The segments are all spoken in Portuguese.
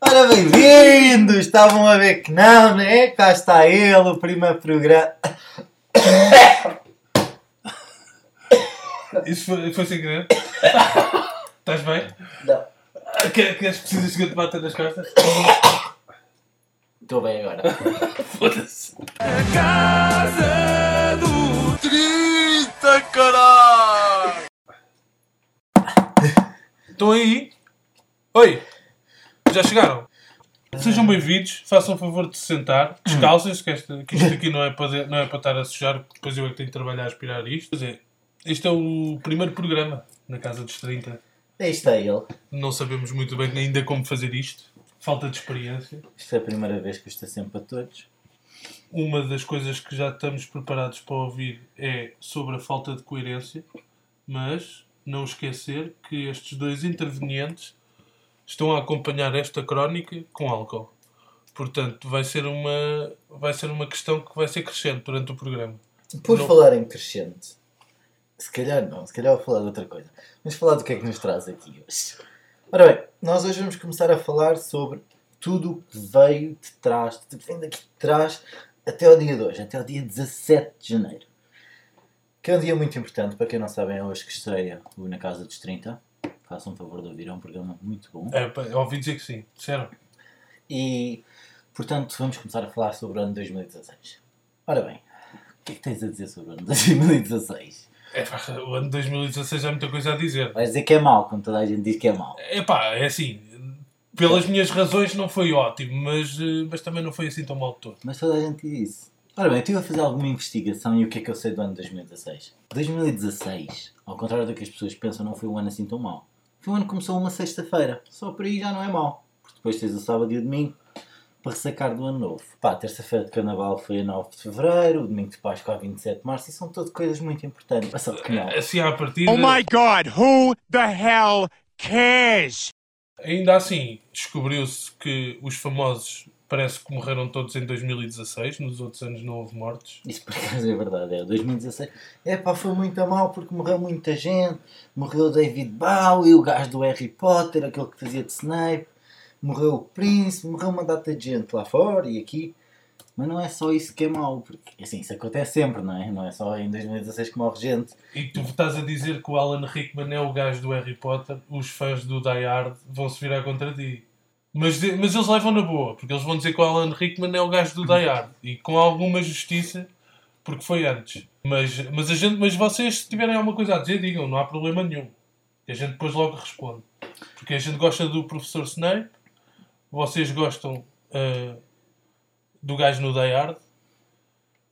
Ora, bem-vindos! Estavam a ver que não, né? Cá está ele, o primeiro programa. Isso foi, foi sem querer? Estás bem? Não. Quer- Queres precisas que eu te bata nas costas? Estou bem agora. Foda-se. Estão aí? Oi! Já chegaram? Sejam bem-vindos, façam o favor de se sentar, descalcem-se, que, esta- que isto aqui não é, para, não é para estar a sujar, porque depois eu é que tenho que trabalhar a aspirar isto. Quer dizer, este é o primeiro programa na Casa dos 30. Aí está ele. Não sabemos muito bem ainda como fazer isto. Falta de experiência. Isto é a primeira vez que isto é sempre a todos. Uma das coisas que já estamos preparados para ouvir é sobre a falta de coerência, mas não esquecer que estes dois intervenientes estão a acompanhar esta crónica com álcool. Portanto, vai ser uma, vai ser uma questão que vai ser crescente durante o programa. Por Não. falar em crescente, se calhar não, se calhar vou falar de outra coisa. Vamos falar do que é que nos traz aqui hoje. Ora bem, nós hoje vamos começar a falar sobre tudo o que veio de trás, tudo que vem daqui de trás até ao dia de hoje, até ao dia 17 de janeiro. Que é um dia muito importante, para quem não sabe, é hoje que estreia o Na Casa dos 30. Façam um favor de ouvir, é um programa muito bom. É, eu ouvi dizer que sim. Disseram. E, portanto, vamos começar a falar sobre o ano 2016. Ora bem, o que é que tens a dizer sobre o ano 2016? É, pá, o ano 2016 há muita coisa a dizer. Vais dizer que é mau, quando toda a gente diz que é mau. É pá, é assim. Pelas minhas razões não foi ótimo, mas, eh, mas também não foi assim tão mal de todo. Mas toda a gente diz isso. Ora bem, eu estive a fazer alguma investigação e o que é que eu sei do ano 2016? 2016, ao contrário do que as pessoas pensam, não foi um ano assim tão mau. Foi um ano que começou uma sexta-feira. Só por aí já não é mau. Porque depois tens o sábado e o domingo para ressacar do ano novo. Pá, a terça-feira de carnaval foi a 9 de fevereiro, o domingo de Páscoa a 27 de março e são todas coisas muito importantes. Mas só que não. Assim à partida. Oh my god, who the hell cares? Ainda assim, descobriu-se que os famosos parece que morreram todos em 2016, nos outros anos não houve mortes. Isso por acaso é verdade, é 2016. É pá, foi muito mal porque morreu muita gente. Morreu o David Bowie, o gajo do Harry Potter, aquele que fazia de Snape. Morreu o Prince, morreu uma data de gente lá fora e aqui. Mas não é só isso que é mau, porque assim, isso acontece sempre, não é? Não é só em 2016 que morre gente. E tu estás a dizer que o Alan Rickman é o gajo do Harry Potter, os fãs do Die Hard vão se virar contra ti. Mas, mas eles levam na boa, porque eles vão dizer que o Alan Rickman é o gajo do Die Hard. E com alguma justiça, porque foi antes. Mas, mas, a gente, mas vocês, se tiverem alguma coisa a dizer, digam, não há problema nenhum. E a gente depois logo responde. Porque a gente gosta do professor Snape, vocês gostam ah, do gajo no Die Hard,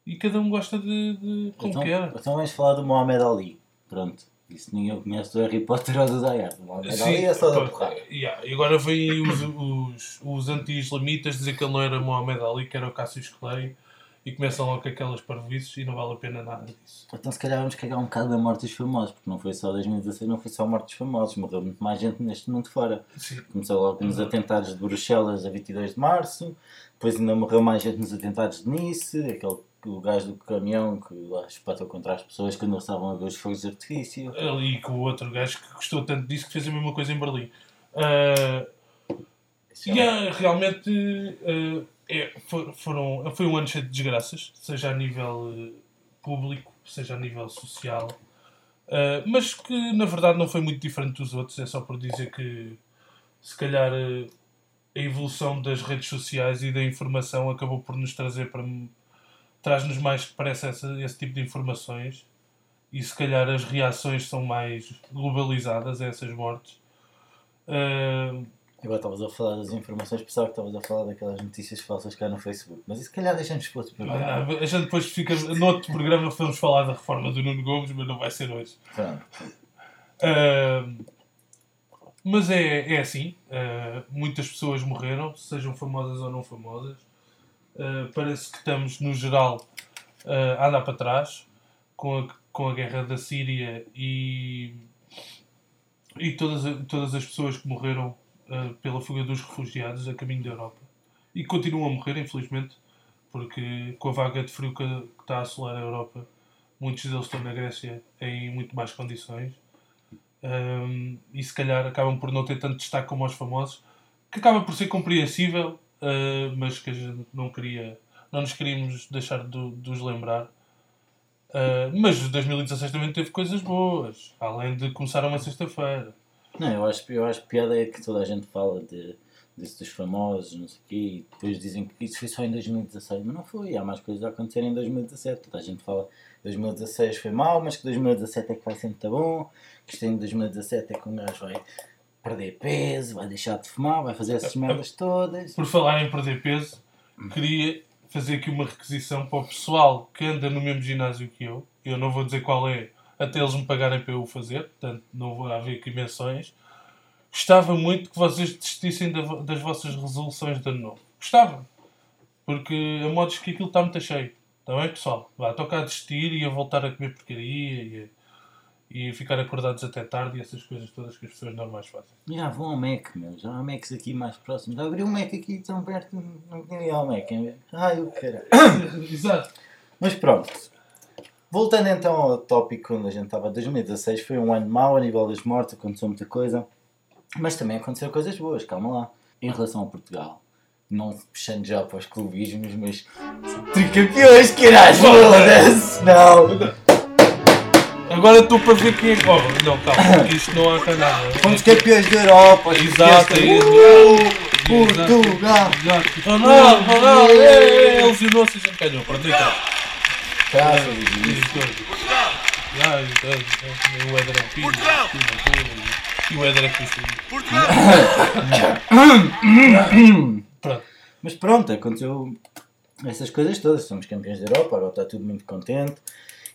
e cada um gosta de, de como Então, quer. então vamos falar do Mohamed Ali. Pronto. Isso ninguém conhece do Harry Potter ou do Mohamed Ali é só da porrada. yeah. E agora vêm os, os, os anti-islamitas dizer que ele não era Mohamed Ali, que era o Cassius Clay, e começam logo com aquelas parvoices e não vale a pena nada disso. Então se calhar vamos cagar um bocado da morte dos famosos, porque não foi só 2016, não foi só a morte dos famosos, morreu muito mais gente neste mundo fora. Sim. Começou logo nos atentados de Bruxelas a 22 de Março, depois ainda morreu mais gente nos atentados de Nice, aquele o gajo do caminhão que lá espatou contra as pessoas quando eles estavam a ver os fogos de artifício. Ali com o outro gajo que gostou tanto disso que fez a mesma coisa em Berlim. É, realmente ah, é, for- foram, foi um ano cheio de desgraças, seja a nível eh, público, seja a nível social, Ah, mas que na verdade não foi muito diferente dos outros, é só por dizer que se calhar eh, a evolução das redes sociais e da informação acabou por nos trazer para traz-nos mais que parece esse tipo de informações e se calhar as reações são mais globalizadas a essas mortes. Ah, Agora estavas a falar das informações, pensava que estavas a falar daquelas notícias falsas cá no Facebook, mas isso se calhar deixamos para outro programa. a gente depois fica. No outro programa vamos falar da reforma do Nuno Gomes, mas não vai ser hoje. Pronto. Ah, mas é, é assim, ah, muitas pessoas morreram, sejam famosas ou não famosas. Ah, parece que estamos, no geral, ah, a andar para trás com a, com a guerra da Síria e, e todas, todas as pessoas que morreram ah, pela fuga dos refugiados a caminho da Europa. E continuam a morrer, infelizmente, porque com a vaga de frio que, que está a assolar a Europa, muitos deles estão na Grécia em muito más condições Um, e se calhar acabam por não ter tanto destaque como os famosos, que acaba por ser compreensível, uh, mas que a gente não queria, não nos queríamos deixar de, de os lembrar. Uh, mas 2016 também teve coisas boas, além de começar uma sexta-feira. Não, eu acho, eu acho piada é que toda a gente fala de, disso dos famosos, não sei o quê, e depois dizem que isso foi só em 2016, mas não foi, há mais coisas a acontecer em 2017. Toda a gente fala que 2016 foi mau, mas que 2017 é que vai ser muito bom, que isto em 2017 é que um gajo vai perder peso, vai deixar de fumar, vai fazer essas merdas todas. Por falar em perder peso, queria fazer aqui uma requisição para o pessoal que anda no mesmo ginásio que eu. Eu não vou dizer qual é, até eles me pagarem para eu o fazer, portanto não vou haver aqui menções. Gostava muito que vocês desistissem das vossas resoluções de ano novo. Gostava. Porque a modos que aquilo está muito cheio. Está bem, pessoal? Vá, tocar a desistir e a voltar a comer porcaria e a e ficar acordados até tarde e essas coisas todas que as pessoas normais fazem. Já vão ao Mac, meu. Já há Macs aqui mais próximos. Já abri um Mac aqui tão perto, não tinha ir ao Mac. Hein? Ai, o caralho. Exato. Mas pronto. Voltando então ao tópico onde a gente estava, 2016 foi um ano mau a nível das mortes, aconteceu muita coisa. Mas também aconteceram coisas boas, calma lá. Em relação ao Portugal, não puxando já para os clubismos, mas tricampeões, caralho, foda-se! Não! Agora estou para ver quem é que. Oh, não, calma, isto não há nada. Fomos campeões da Europa, Exato, é isso. Uh, Portugal! Ronaldo, Ronaldo, ele lesionou-se e a gente ganhou. Pronto, então. Cara, O Éder é um filho. E o Éder é. Pronto. Mas pronto, aconteceu essas coisas todas. Somos campeões da Europa, agora está tudo muito contente.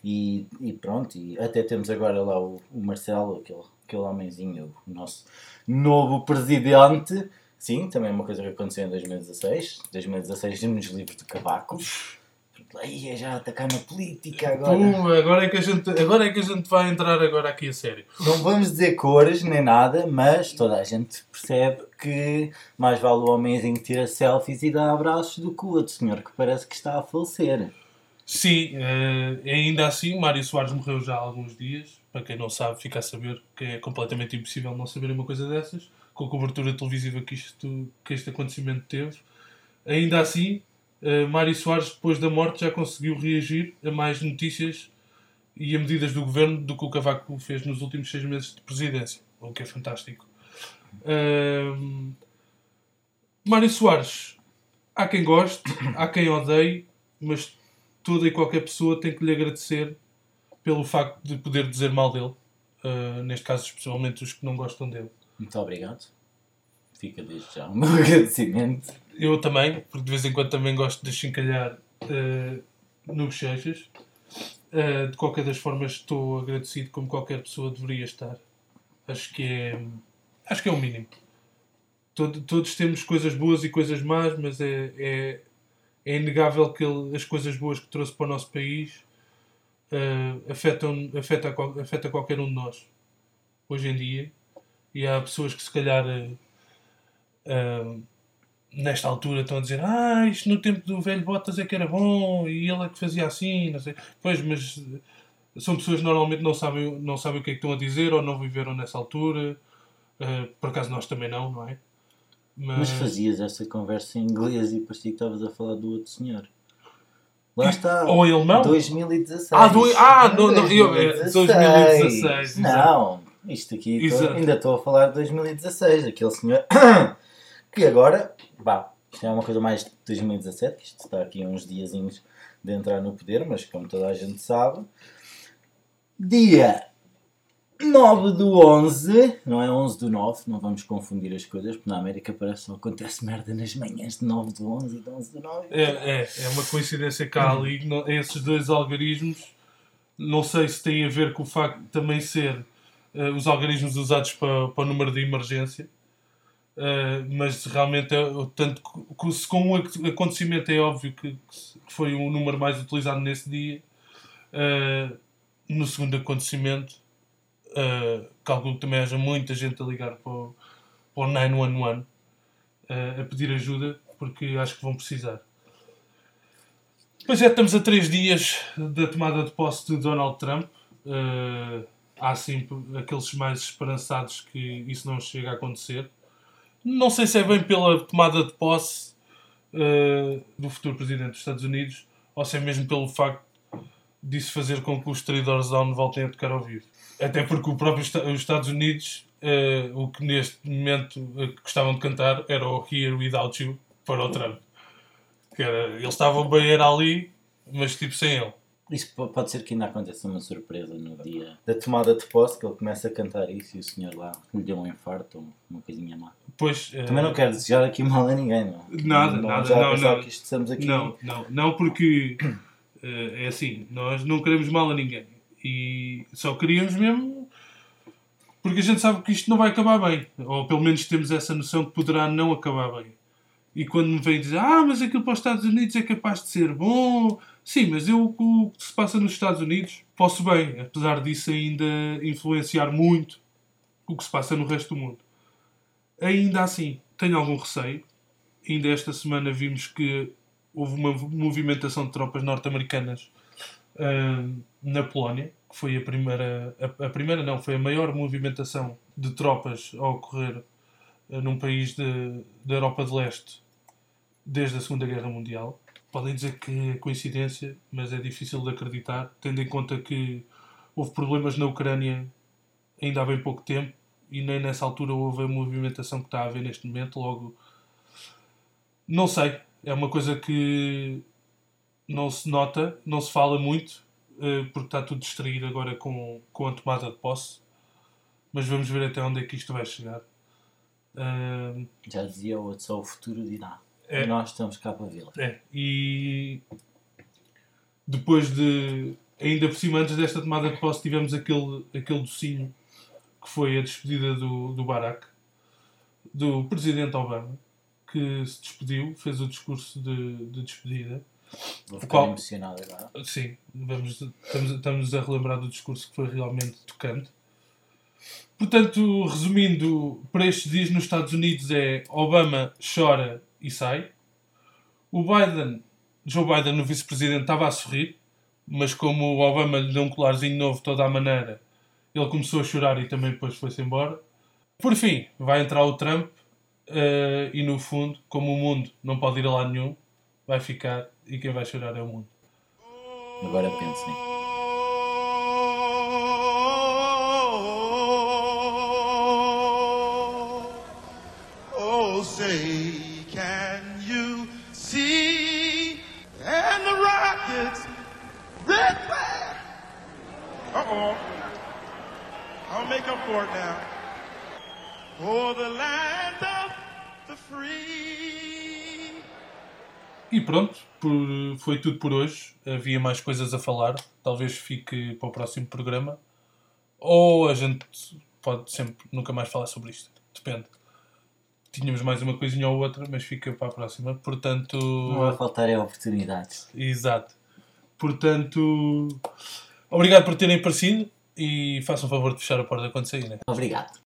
E, e pronto, e até temos agora lá o, o Marcelo, aquele, aquele homenzinho, o nosso novo presidente. Sim, também é uma coisa que aconteceu em 2016. 2016 nos livros de Cavaco. Aí é já atacar na política agora. Pum, agora, é que a gente, agora é que a gente vai entrar agora aqui a sério. Não vamos dizer cores nem nada, mas toda a gente percebe que mais vale o homenzinho tirar selfies e dar abraços do que o outro senhor que parece que está a falecer. Sim, uh, ainda assim, Mário Soares morreu já há alguns dias. Para quem não sabe, fica a saber que é completamente impossível não saber uma coisa dessas, com a cobertura televisiva que, isto, que este acontecimento teve. Ainda assim, uh, Mário Soares, depois da morte, já conseguiu reagir a mais notícias e a medidas do governo do que o Cavaco fez nos últimos seis meses de presidência, o que é fantástico. Uh, Mário Soares, há quem goste, há quem odeie, mas toda e qualquer pessoa tem que lhe agradecer pelo facto de poder dizer mal dele. Uh, neste caso, especialmente os que não gostam dele. Muito obrigado. Fica desde já meu agradecimento. Eu também, porque de vez em quando também gosto de chincalhar uh, no bochechas. Uh, de qualquer das formas, estou agradecido como qualquer pessoa deveria estar. Acho que é, acho que é o mínimo. Todo, todos temos coisas boas e coisas más, mas é, é, é inegável que ele, as coisas boas que trouxe para o nosso país uh, afetam, afeta, afeta qualquer um de nós hoje em dia. E há pessoas que se calhar uh, uh, nesta altura estão a dizer ah, isto no tempo do velho Bottas é que era bom e ele é que fazia assim, não sei. Pois, mas são pessoas que normalmente não sabem, não sabem o que é que estão a dizer ou não viveram nessa altura. Por acaso nós também não, não é? Mas... Mas fazias essa conversa em inglês e parecia que estavas a falar do outro senhor. Lá está. Ou ele não? 2016. Ah, do... ah não, não, 2016. 2016 não, isto aqui tô, ainda estou a falar de 2016. Aquele senhor que agora, vá, isto é uma coisa mais de 2017, que isto está aqui uns diazinhos de entrar no poder, mas como toda a gente sabe, dia 9 do 11, não é 11 do 9, não vamos confundir as coisas, porque na América parece que só acontece merda nas manhãs de 9 do 11 e de 11 do 9. É, é, é uma coincidência cá ali, esses dois algarismos, não sei se tem a ver com o facto de também ser uh, os algarismos usados para, para o número de emergência, uh, mas realmente, é, tanto se com um acontecimento é óbvio que, que foi o número mais utilizado nesse dia, uh, no segundo acontecimento Uh, calculo que também haja muita gente a ligar para o, para o 911 uh, a pedir ajuda, porque acho que vão precisar. Pois é, estamos a três dias da tomada de posse de Donald Trump. Uh, há sempre aqueles mais esperançados que isso não chega a acontecer. Não sei se é bem pela tomada de posse eh, do futuro presidente dos Estados Unidos ou se é mesmo pelo facto disso fazer com que os traidores down voltem a tocar ao vivo. Até porque o próprio os Estados Unidos, eh, o que neste momento eh, gostavam de cantar era o Here Without You para o Trump. Que era, eles estavam bem era ali, mas tipo sem ele. Isso po- pode ser que ainda aconteça uma surpresa no dia da tomada de posse, que ele começa a cantar isso e o senhor lá lhe deu um infarto ou uma coisinha má. Pois, eh, Também não quero desejar aqui mal a ninguém, não. Nada, não, nada, não, não. que estamos aqui. Não, não, não porque é assim, nós não queremos mal a ninguém. E só queríamos mesmo porque a gente sabe que isto não vai acabar bem. Ou pelo menos temos essa noção que poderá não acabar bem. E quando me vem dizer, ah, mas aquilo para os Estados Unidos é capaz de ser bom. Sim, mas eu o que se passa nos Estados Unidos posso bem, apesar disso ainda influenciar muito o que se passa no resto do mundo. Ainda assim, tenho algum receio. Ainda esta semana vimos que houve uma movimentação de tropas norte-americanas ah, na Polónia, que foi a primeira, a, a primeira não, foi a maior movimentação de tropas a ocorrer ah, num país de- da Europa de Leste desde a Segunda Guerra Mundial. Podem dizer que é coincidência, mas é difícil de acreditar, tendo em conta que houve problemas na Ucrânia ainda há bem pouco tempo e nem nessa altura houve a movimentação que está a haver neste momento. Logo, não sei, é uma coisa que não se nota, não se fala muito, eh, porque está tudo distraído agora com, com a tomada de posse. Mas vamos ver até onde é que isto vai chegar. Já dizia o outro, só o futuro dirá. É. E nós estamos cá para vê-la. É, e depois de. Ainda por cima, antes desta tomada de posse, tivemos aquele, aquele docinho que foi a despedida do, do Barack, do presidente Obama, que se despediu, fez o discurso de, de despedida. Vou ficar Qual? emocionado agora. Sim, vamos, estamos, estamos a relembrar do discurso que foi realmente tocante. Portanto, resumindo, para estes dias nos Estados Unidos é Obama chora e sai. O Biden, Joe Biden, o vice-presidente, estava a sorrir, mas como o Obama lhe deu um colarzinho novo toda a maneira, ele começou a chorar e também depois foi-se embora. Por fim, vai entrar o Trump eh, e no fundo, como o mundo não pode ir a lado nenhum, vai ficar e quem vai chorar é o mundo. Agora pensem. Oh, say, can you see? And the rockets, red flag. Uh oh. I'll make up for it now. For E pronto, por- foi tudo por hoje. Havia mais coisas a falar. Talvez fique para o próximo programa. Ou a gente pode sempre nunca mais falar sobre isto. Depende. Tínhamos mais uma coisinha ou outra, mas fica para a próxima. Portanto. Não vai faltar é oportunidades. Exato. Portanto. Obrigado por terem aparecido e façam o favor de fechar a porta quando saírem. Obrigado.